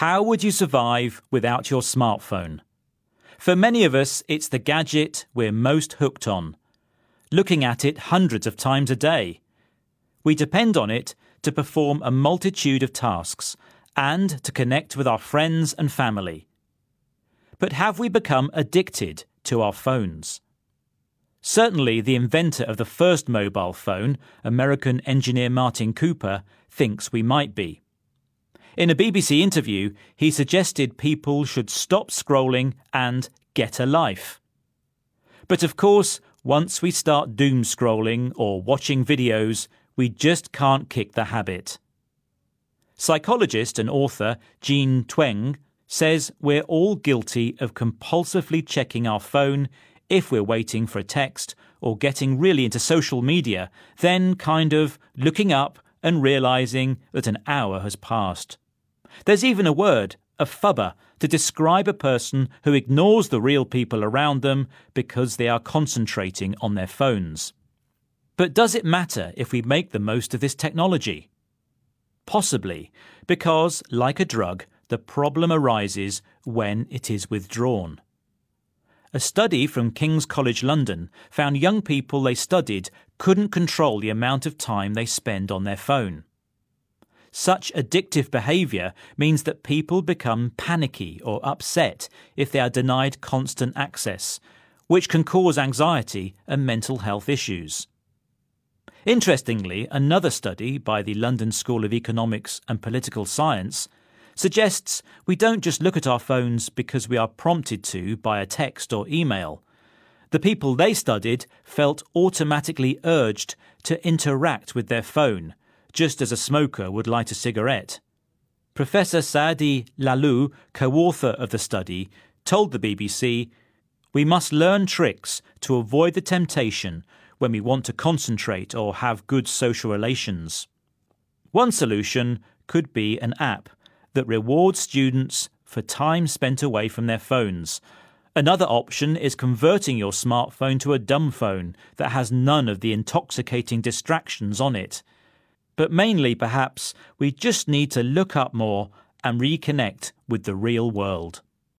How would you survive without your smartphone? For many of us, it's the gadget we're most hooked on, looking at it hundreds of times a day. We depend on it to perform a multitude of tasks and to connect with our friends and family. But have we become addicted to our phones? Certainly, the inventor of the first mobile phone, American engineer Martin Cooper, thinks we might be. In a BBC interview, he suggested people should stop scrolling and get a life. But of course, once we start doom scrolling or watching videos, we just can't kick the habit. Psychologist and author Jean Twenge says we're all guilty of compulsively checking our phone if we're waiting for a text or getting really into social media, then kind of looking up and realizing that an hour has passed. There's even a word, a phubber, to describe a person who ignores the real people around them because they are concentrating on their phones. But does it matter if we make the most of this technology? Possibly, because, like a drug, the problem arises when it is withdrawn. A study from King's College London found young people they studied couldn't control the amount of time they spend on their phone. Such addictive behaviour means that people become panicky or upset if they are denied constant access, which can cause anxiety and mental health issues. Interestingly, another study by the London School of Economics and Political Science suggests we don't just look at our phones because we are prompted to by a text or email. The people they studied felt automatically urged to interact with their phone, just as a smoker would light a cigarette. Professor Saadi Lahlou, co author of the study, told the BBC We must learn tricks to avoid the temptation when we want to concentrate or have good social relations. One solution could be an app that rewards students for time spent away from their phones. Another option is converting your smartphone to a dumb phone that has none of the intoxicating distractions on it. But mainly, perhaps, we just need to look up more and reconnect with the real world.